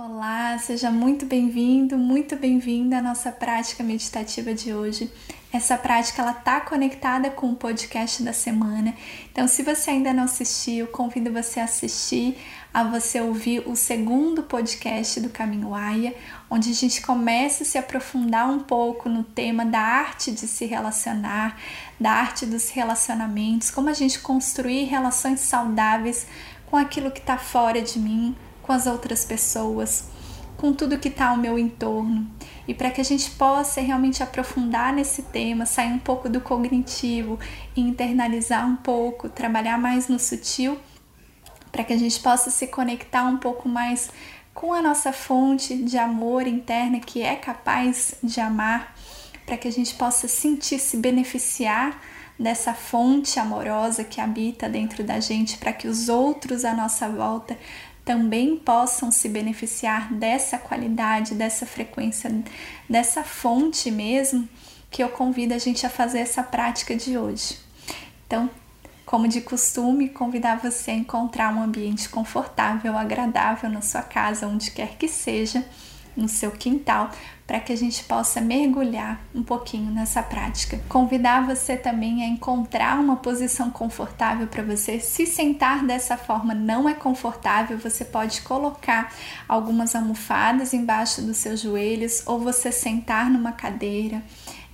Olá, seja muito bem-vindo, muito bem-vinda à nossa prática meditativa de hoje. Essa prática ela tá conectada com o podcast da semana. Então, se você ainda não assistiu, convido você a assistir, a você ouvir o segundo podcast do Caminho Aya, onde a gente começa a se aprofundar um pouco no tema da arte de se relacionar, da arte dos relacionamentos, como a gente construir relações saudáveis com aquilo que está fora de mim com as outras pessoas, com tudo que está ao meu entorno. E para que a gente possa realmente aprofundar nesse tema, sair um pouco do cognitivo e internalizar um pouco, trabalhar mais no sutil, para que a gente possa se conectar um pouco mais com a nossa fonte de amor interna que é capaz de amar, para que a gente possa sentir se beneficiar dessa fonte amorosa que habita dentro da gente, para que os outros à nossa volta também possam se beneficiar dessa qualidade, dessa frequência, dessa fonte mesmo, que eu convido a gente a fazer essa prática de hoje. Então, como de costume, convidar você a encontrar um ambiente confortável, agradável na sua casa, onde quer que seja no seu quintal, para que a gente possa mergulhar um pouquinho nessa prática. Convidar você também a encontrar uma posição confortável para você. Se sentar dessa forma não é confortável, você pode colocar algumas almofadas embaixo dos seus joelhos ou você sentar numa cadeira.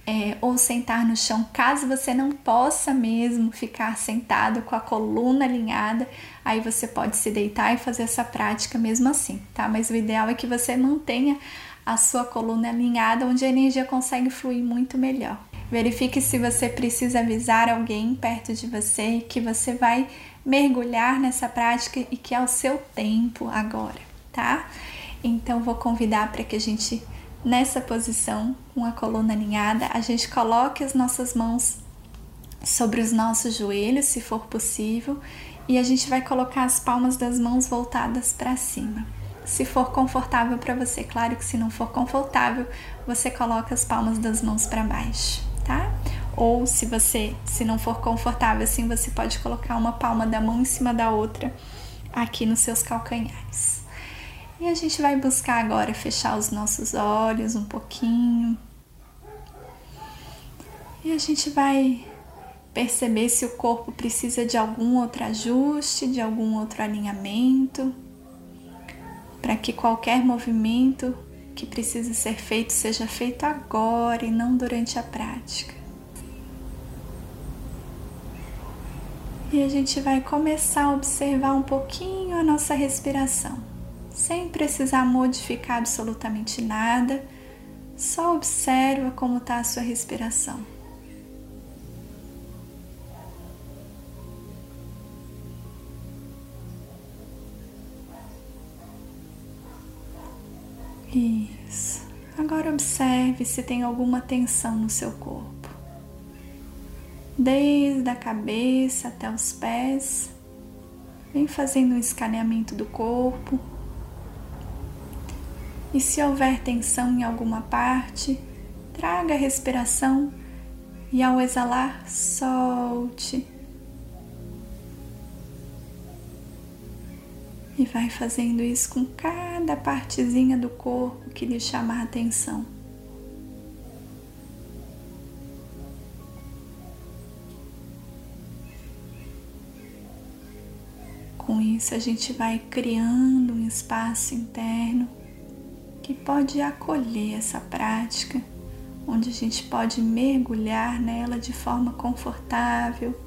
É, ou sentar no chão, caso você não possa mesmo ficar sentado com a coluna alinhada, aí você pode se deitar e fazer essa prática mesmo assim, tá? Mas o ideal é que você mantenha a sua coluna alinhada, onde a energia consegue fluir muito melhor. Verifique se você precisa avisar alguém perto de você que você vai mergulhar nessa prática e que é o seu tempo agora, tá? Então vou convidar para que a gente nessa posição, com a coluna alinhada, a gente coloque as nossas mãos sobre os nossos joelhos, se for possível, e a gente vai colocar as palmas das mãos voltadas para cima. Se for confortável para você, claro que se não for confortável, você coloca as palmas das mãos para baixo, tá? Ou se você, se não for confortável assim, você pode colocar uma palma da mão em cima da outra aqui nos seus calcanhares. E a gente vai buscar agora fechar os nossos olhos um pouquinho. E a gente vai perceber se o corpo precisa de algum outro ajuste, de algum outro alinhamento, para que qualquer movimento que precise ser feito seja feito agora e não durante a prática. E a gente vai começar a observar um pouquinho a nossa respiração, sem precisar modificar absolutamente nada, só observa como está a sua respiração. Isso. Agora observe se tem alguma tensão no seu corpo. Desde a cabeça até os pés. Vem fazendo um escaneamento do corpo. E se houver tensão em alguma parte, traga a respiração e ao exalar, solte E vai fazendo isso com cada partezinha do corpo que lhe chama a atenção. Com isso, a gente vai criando um espaço interno que pode acolher essa prática, onde a gente pode mergulhar nela de forma confortável,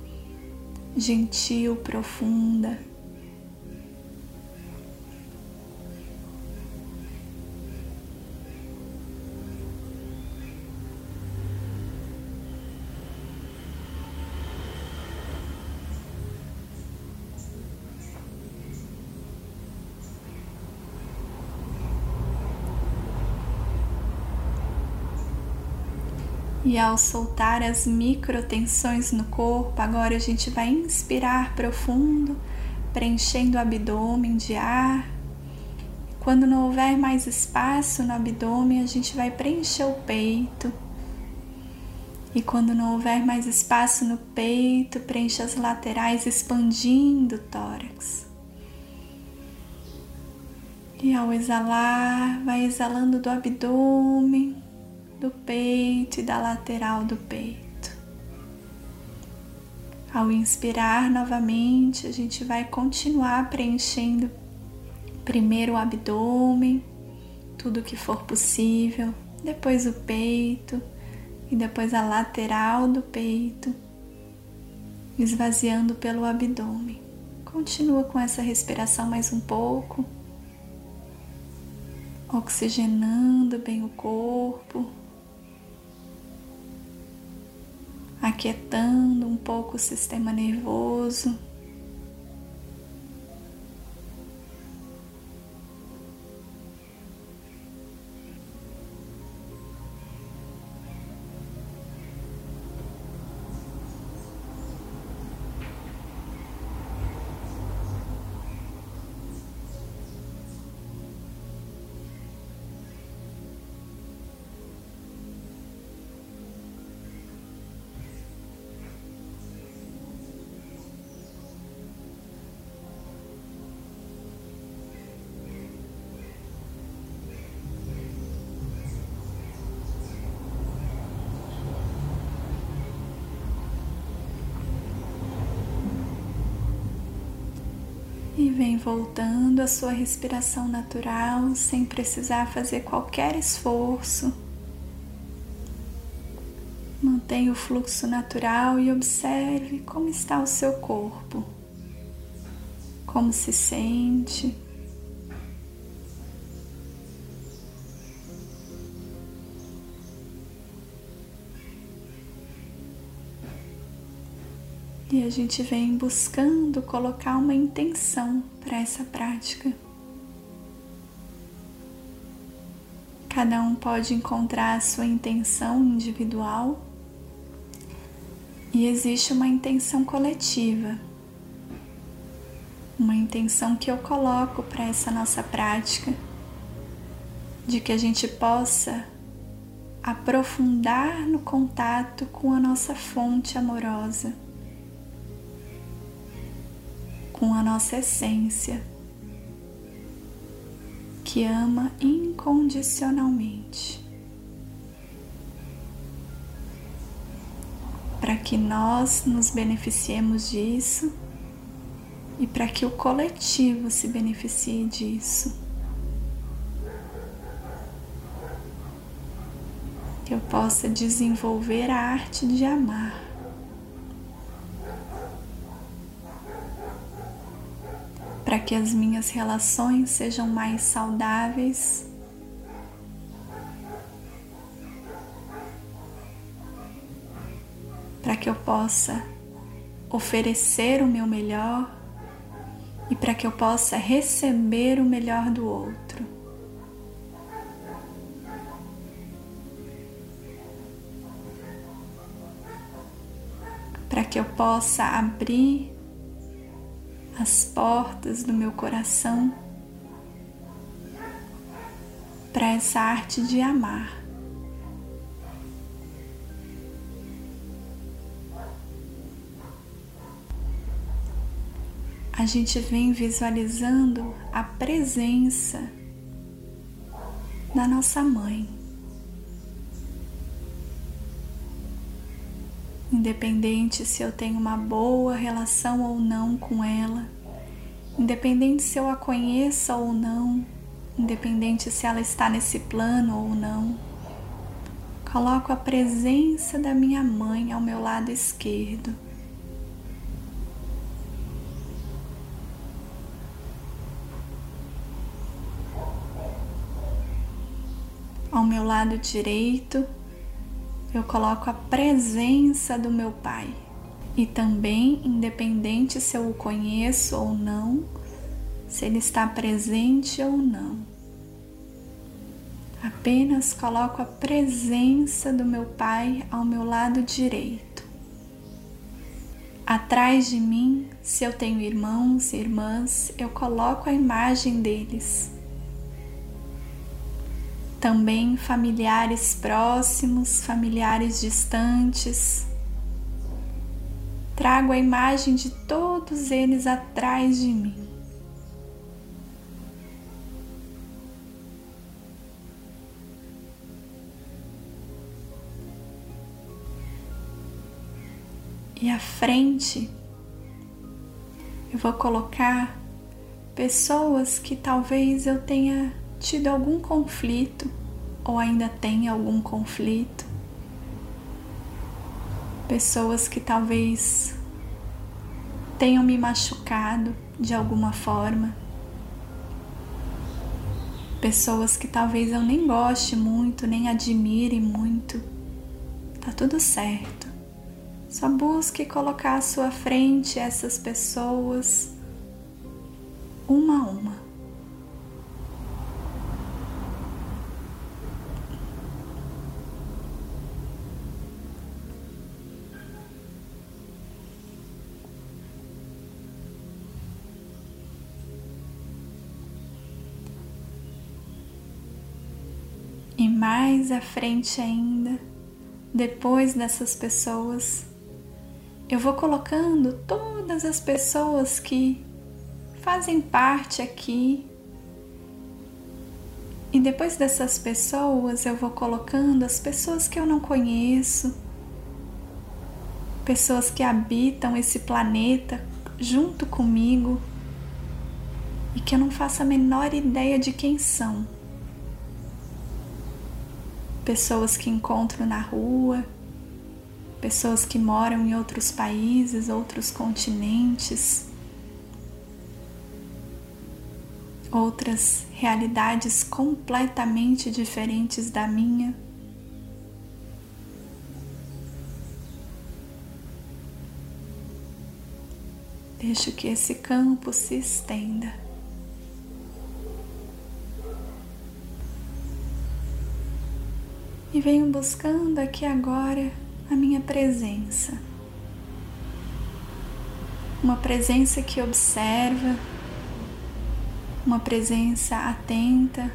gentil, profunda. E ao soltar as microtensões no corpo, agora a gente vai inspirar profundo, preenchendo o abdômen de ar. Quando não houver mais espaço no abdômen, a gente vai preencher o peito. E quando não houver mais espaço no peito, preenche as laterais, expandindo o tórax. E ao exalar, vai exalando do abdômen, do peito e da lateral do peito. Ao inspirar novamente, a gente vai continuar preenchendo primeiro o abdômen, tudo que for possível, depois o peito e depois a lateral do peito, esvaziando pelo abdômen. Continua com essa respiração mais um pouco, oxigenando bem o corpo, aquietando um pouco o sistema nervoso. Vem voltando a sua respiração natural sem precisar fazer qualquer esforço. Mantenha o fluxo natural e observe como está o seu corpo, como se sente. E a gente vem buscando colocar uma intenção para essa prática. Cada um pode encontrar a sua intenção individual. E existe uma intenção coletiva, uma intenção que eu coloco para essa nossa prática, de que a gente possa aprofundar no contato com a nossa fonte amorosa com a nossa essência, que ama incondicionalmente. Para que nós nos beneficiemos disso e para que o coletivo se beneficie disso. Que eu possa desenvolver a arte de amar. para que as minhas relações sejam mais saudáveis. Para que eu possa oferecer o meu melhor e para que eu possa receber o melhor do outro. Para que eu possa abrir as portas do meu coração para essa arte de amar. A gente vem visualizando a presença da nossa mãe. Independente se eu tenho uma boa relação ou não com ela, independente se eu a conheça ou não, independente se ela está nesse plano ou não. Coloco a presença da minha mãe ao meu lado esquerdo. Ao meu lado direito, eu coloco a presença do meu Pai. E também, independente se eu o conheço ou não, se ele está presente ou não. Apenas coloco a presença do meu Pai ao meu lado direito. Atrás de mim, se eu tenho irmãos e irmãs, eu coloco a imagem deles também familiares próximos, familiares distantes. Trago a imagem de todos eles atrás de mim. E à frente, eu vou colocar pessoas que talvez eu tenha tido algum conflito ou ainda tenha algum conflito. Pessoas que talvez tenham me machucado de alguma forma. Pessoas que talvez eu nem goste muito, nem admire muito. Tá tudo certo. Só busque colocar à sua frente essas pessoas uma a uma. E mais à frente ainda, depois dessas pessoas, eu vou colocando todas as pessoas que fazem parte aqui. E depois dessas pessoas, eu vou colocando as pessoas que eu não conheço, pessoas que habitam esse planeta junto comigo e que eu não faço a menor ideia de quem são. Pessoas que encontro na rua, pessoas que moram em outros países, outros continentes, outras realidades completamente diferentes da minha. Deixo que esse campo se estenda. E venho buscando aqui agora a minha presença. Uma presença que observa, uma presença atenta.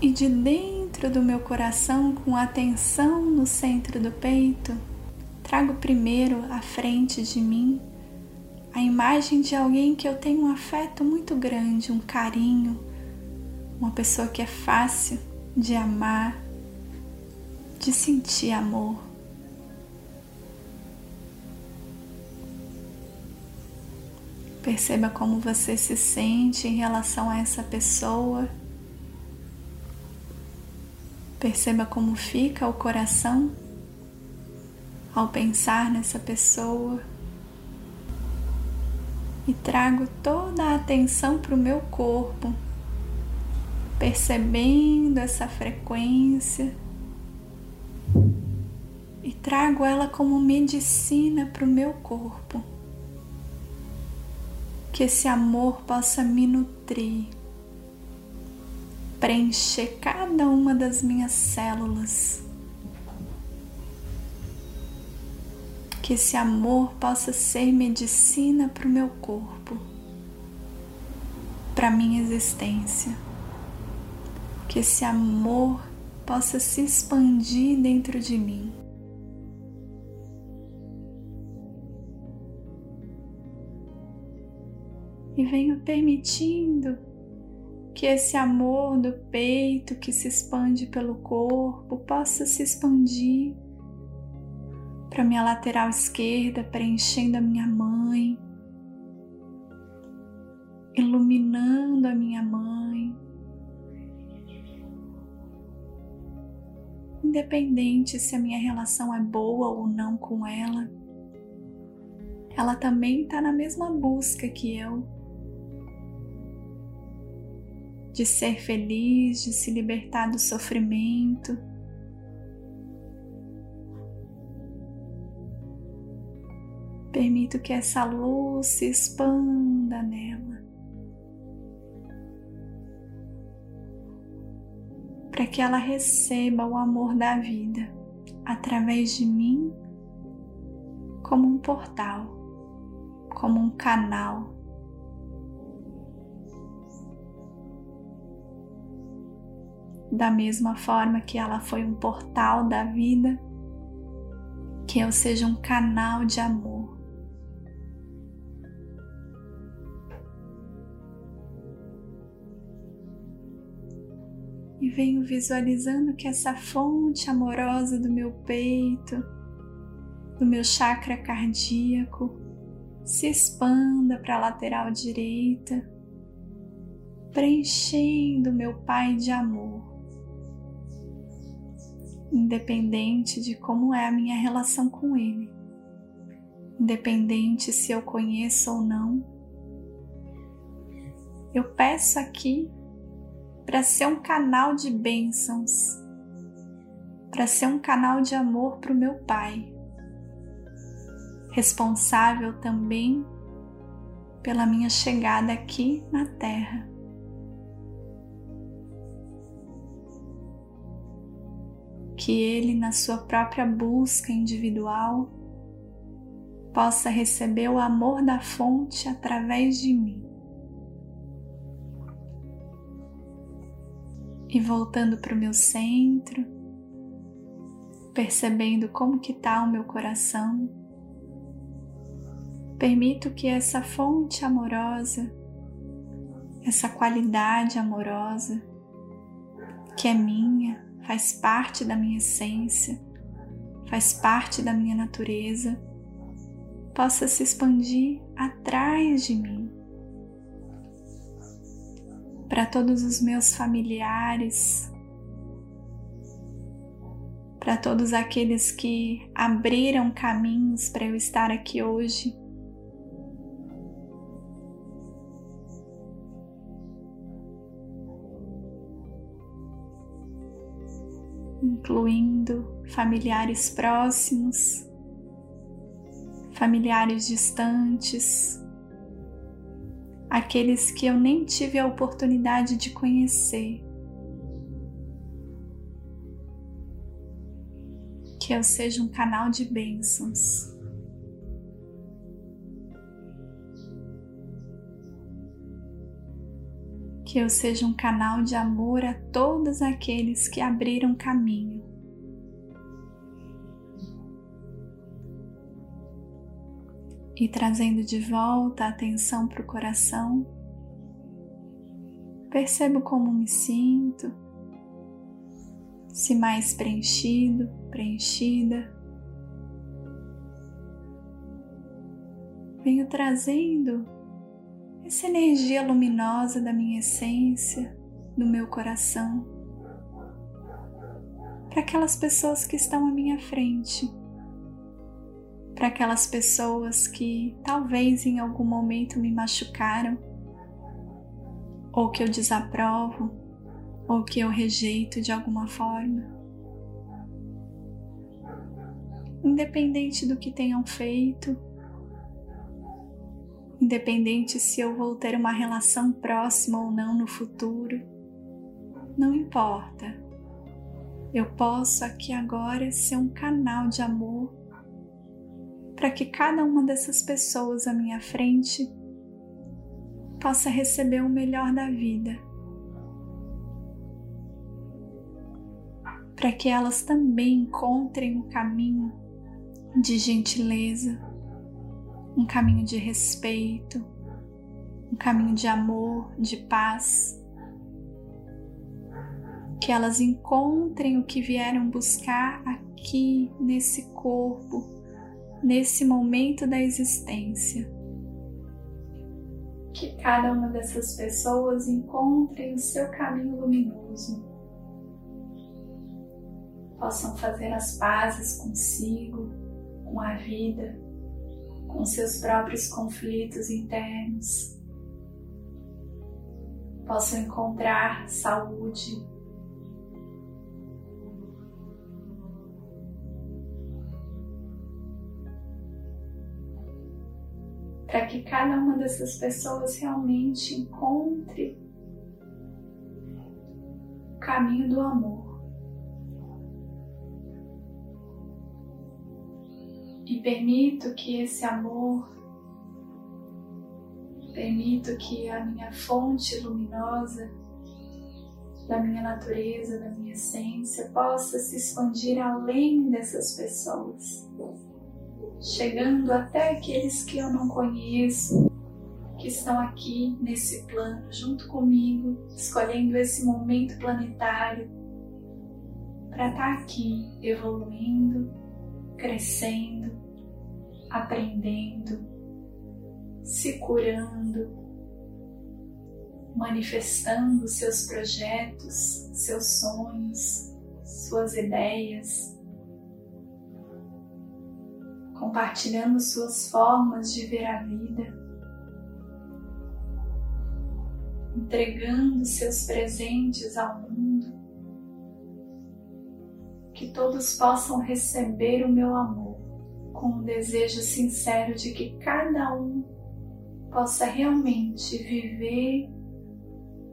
E de dentro do meu coração, com atenção no centro do peito, trago primeiro à frente de mim a imagem de alguém que eu tenho um afeto muito grande, um carinho, uma pessoa que é fácil de amar, de sentir amor. Perceba como você se sente em relação a essa pessoa. Perceba como fica o coração ao pensar nessa pessoa. E trago toda a atenção para o meu corpo, percebendo essa frequência. E trago ela como medicina para o meu corpo. Que esse amor possa me nutrir, preencher cada uma das minhas células que esse amor possa ser medicina para o meu corpo, para minha existência. Que esse amor possa se expandir dentro de mim. E venho permitindo que esse amor do peito que se expande pelo corpo possa se expandir para minha lateral esquerda, preenchendo a minha mãe, iluminando a minha mãe. Independente se a minha relação é boa ou não com ela, ela também está na mesma busca que eu de ser feliz, de se libertar do sofrimento Permito que essa luz se expanda nela. Para que ela receba o amor da vida através de mim como um portal, como um canal. Da mesma forma que ela foi um portal da vida, que eu seja um canal de amor E venho visualizando que essa fonte amorosa do meu peito, do meu chakra cardíaco, se expanda para a lateral direita, preenchendo meu Pai de amor. Independente de como é a minha relação com Ele, independente se eu conheço ou não, eu peço aqui para ser um canal de bênçãos, para ser um canal de amor para o meu Pai, responsável também pela minha chegada aqui na Terra. Que Ele, na sua própria busca individual, possa receber o amor da fonte através de mim. E voltando para o meu centro, percebendo como que está o meu coração, permito que essa fonte amorosa, essa qualidade amorosa, que é minha, faz parte da minha essência, faz parte da minha natureza, possa se expandir atrás de mim. Para todos os meus familiares, para todos aqueles que abriram caminhos para eu estar aqui hoje. Incluindo familiares próximos, familiares distantes, aqueles que eu nem tive a oportunidade de conhecer. Que eu seja um canal de bênçãos. Que eu seja um canal de amor a todos aqueles que abriram caminho e trazendo de volta a atenção para o coração. Percebo como me sinto, se mais preenchido, preenchida. Venho trazendo essa energia luminosa da minha essência, do meu coração, para aquelas pessoas que estão à minha frente para aquelas pessoas que talvez em algum momento me machucaram, ou que eu desaprovo, ou que eu rejeito de alguma forma. Independente do que tenham feito, independente se eu vou ter uma relação próxima ou não no futuro, não importa. Eu posso aqui agora ser um canal de amor para que cada uma dessas pessoas à minha frente possa receber o melhor da vida. Para que elas também encontrem um caminho de gentileza, um caminho de respeito, um caminho de amor, de paz. Que elas encontrem o que vieram buscar aqui nesse corpo nesse momento da existência. Que cada uma dessas pessoas encontre o seu caminho luminoso, possam fazer as pazes consigo, com a vida, com seus próprios conflitos internos, possam encontrar saúde, para que cada uma dessas pessoas realmente encontre o caminho do amor. E permito que esse amor, permito que a minha fonte luminosa da minha natureza, da minha essência, possa se expandir além dessas pessoas chegando até aqueles que eu não conheço, que estão aqui nesse plano junto comigo, escolhendo esse momento planetário para estar tá aqui evoluindo, crescendo, aprendendo, se curando, manifestando seus projetos, seus sonhos, suas ideias, compartilhando suas formas de ver a vida entregando seus presentes ao mundo, que todos possam receber o meu amor com um desejo sincero de que cada um possa realmente viver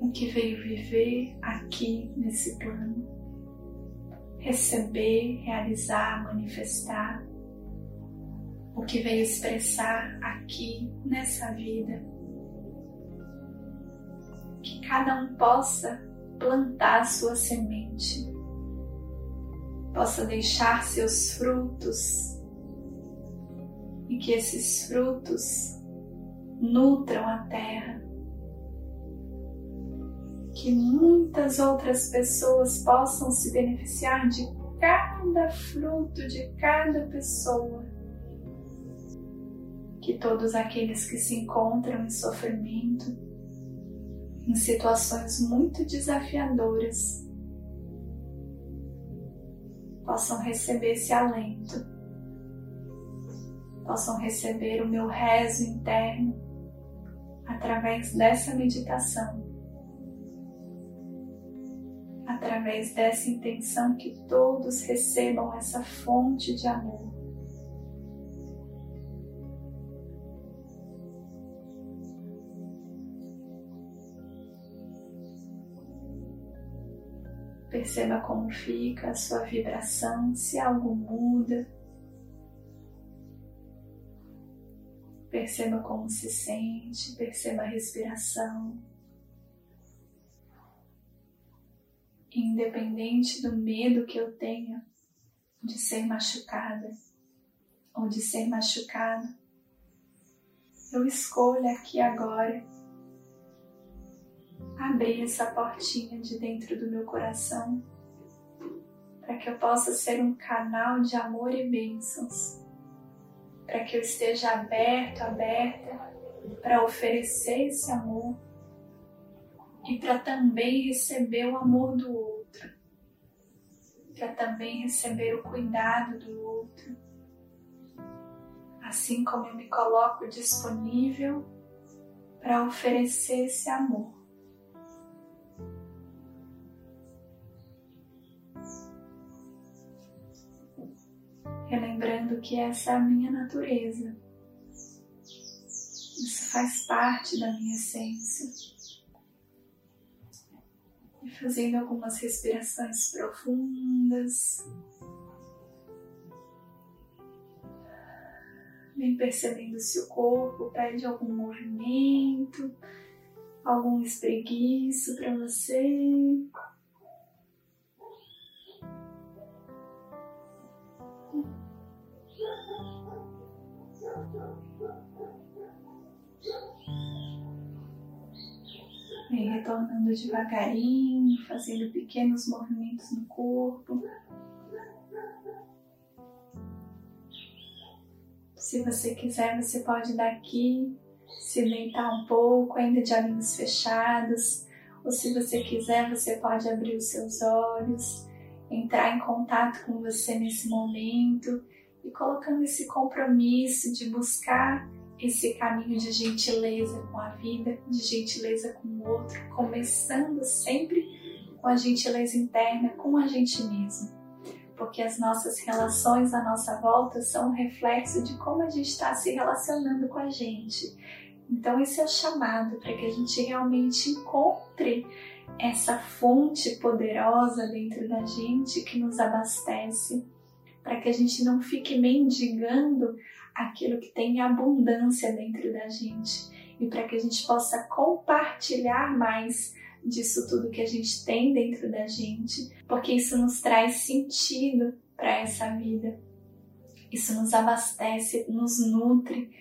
o que veio viver aqui nesse plano, receber, realizar, manifestar o que veio expressar aqui nessa vida que cada um possa plantar sua semente, possa deixar seus frutos e que esses frutos nutram a terra. Que muitas outras pessoas possam se beneficiar de cada fruto de cada pessoa. Que todos aqueles que se encontram em sofrimento em situações muito desafiadoras possam receber esse alento, possam receber o meu rezo interno através dessa meditação, através dessa intenção que todos recebam essa fonte de amor. Perceba como fica a sua vibração, se algo muda. Perceba como se sente, perceba a respiração. Independente do medo que eu tenha de ser machucada ou de ser machucado, eu escolho aqui agora abrir essa portinha de dentro do meu coração para que eu possa ser um canal de amor e bênçãos, para que eu esteja aberto, aberta para oferecer esse amor e para também receber o amor do outro, para também receber o cuidado do outro. Assim como eu me coloco disponível para oferecer esse amor. Relembrando que essa é a minha natureza. Isso faz parte da minha essência. E fazendo algumas respirações profundas. Vem percebendo se o corpo pede algum movimento, algum espreguiço para você. Retornando devagarinho, fazendo pequenos movimentos no corpo. Se você quiser, você pode daqui se deitar um pouco, ainda de olhos fechados. Ou se você quiser, você pode abrir os seus olhos, entrar em contato com você nesse momento e colocando esse compromisso de buscar esse caminho de gentileza com a vida, de gentileza com o outro, começando sempre com a gentileza interna com a gente mesmo. Porque as nossas relações à nossa volta são um reflexo de como a gente está se relacionando com a gente. Então, esse é o chamado para que a gente realmente encontre essa fonte poderosa dentro da gente que nos abastece, para que a gente não fique mendigando aquilo que tem abundância dentro da gente e para que a gente possa compartilhar mais disso tudo que a gente tem dentro da gente, porque isso nos traz sentido para essa vida. Isso nos abastece, nos nutre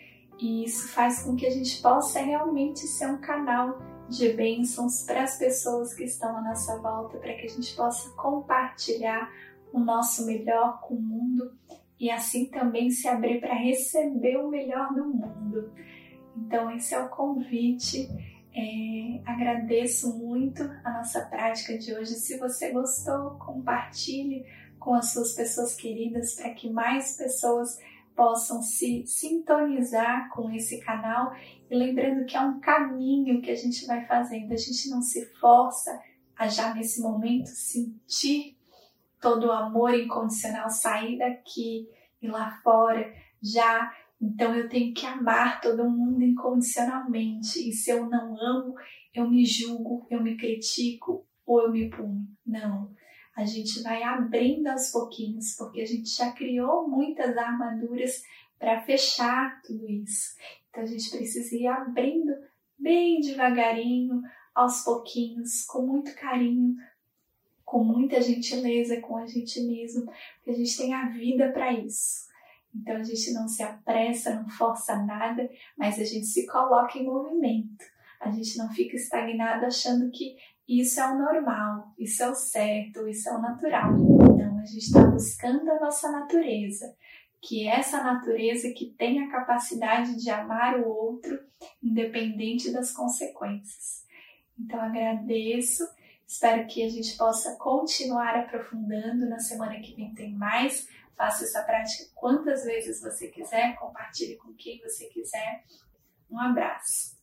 E isso faz com que a gente possa realmente ser um canal de bênçãos para as pessoas que estão à nossa volta, para que a gente possa compartilhar o nosso melhor com o mundo e assim também se abrir para receber o melhor do mundo. Então, esse é o convite. É, agradeço muito a nossa prática de hoje. Se você gostou, compartilhe com as suas pessoas queridas para que mais pessoas possam se sintonizar com esse canal. E lembrando que é um caminho que a gente vai fazendo, a gente não se força a já nesse momento sentir todo o amor incondicional sair daqui e lá fora já. Então eu tenho que amar todo mundo incondicionalmente. E se eu não amo, eu me julgo, eu me critico ou eu me punho. Não. A gente vai abrindo aos pouquinhos, porque a gente já criou muitas armaduras para fechar tudo isso. Então a gente precisa ir abrindo bem devagarinho, aos pouquinhos, com muito carinho, com muita gentileza com a gente mesmo, porque a gente tem a vida para isso. Então a gente não se apressa, não força nada, mas a gente se coloca em movimento. A gente não fica estagnado achando que isso é o normal, isso é o certo, isso é o natural. Então a gente está buscando a nossa natureza, que é essa natureza que tem a capacidade de amar o outro, independente das consequências. Então agradeço Espero que a gente possa continuar aprofundando. Na semana que vem tem mais. Faça essa prática quantas vezes você quiser, compartilhe com quem você quiser. Um abraço.